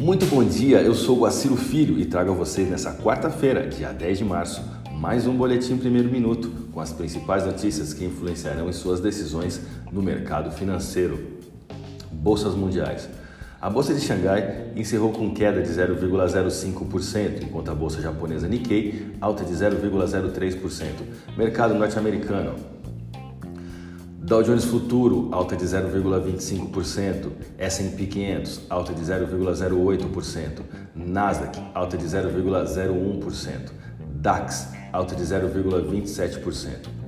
Muito bom dia, eu sou o Guaciro Filho e trago a vocês nessa quarta-feira, dia 10 de março, mais um Boletim Primeiro Minuto com as principais notícias que influenciarão em suas decisões no mercado financeiro. Bolsas mundiais. A bolsa de Xangai encerrou com queda de 0,05%, enquanto a bolsa japonesa Nikkei alta de 0,03%. Mercado norte-americano. Dow Jones Futuro alta de 0,25%, S&P 500 alta de 0,08%, Nasdaq alta de 0,01%, DAX alta de 0,27%.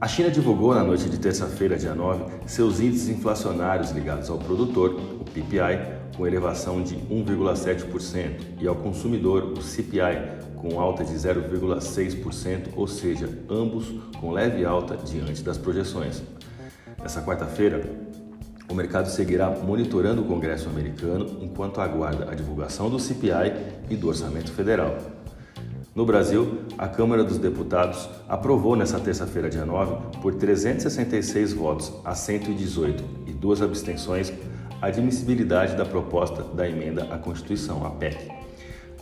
A China divulgou na noite de terça-feira, dia 9, seus índices inflacionários ligados ao produtor, o PPI, com elevação de 1,7%, e ao consumidor, o CPI, com alta de 0,6%, ou seja, ambos com leve alta diante das projeções. Nessa quarta-feira, o mercado seguirá monitorando o Congresso americano enquanto aguarda a divulgação do CPI e do orçamento federal. No Brasil, a Câmara dos Deputados aprovou nesta terça-feira, dia 9, por 366 votos a 118 e duas abstenções, a admissibilidade da proposta da emenda à Constituição, a PEC.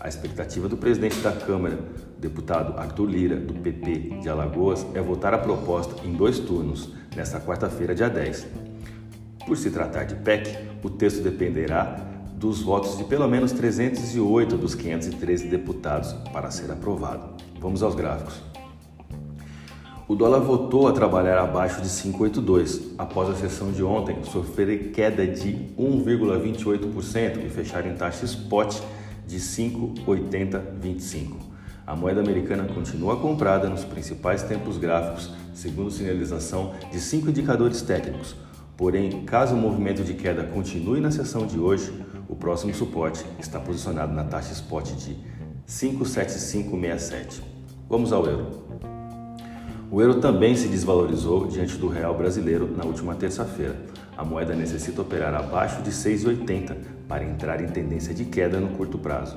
A expectativa do presidente da Câmara, deputado Arthur Lira, do PP de Alagoas, é votar a proposta em dois turnos, nesta quarta-feira, dia 10. Por se tratar de PEC, o texto dependerá dos votos de pelo menos 308 dos 513 deputados para ser aprovado. Vamos aos gráficos. O dólar voltou a trabalhar abaixo de 582 após a sessão de ontem sofrer queda de 1,28% e fechar em taxa spot de 5,8025. A moeda americana continua comprada nos principais tempos gráficos, segundo sinalização de cinco indicadores técnicos. Porém, caso o movimento de queda continue na sessão de hoje, o próximo suporte está posicionado na taxa spot de 57567. Vamos ao euro. O euro também se desvalorizou diante do real brasileiro na última terça-feira. A moeda necessita operar abaixo de 6,80 para entrar em tendência de queda no curto prazo.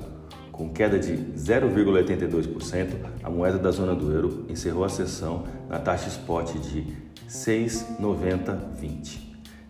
Com queda de 0,82%, a moeda da zona do euro encerrou a sessão na taxa spot de 6,9020.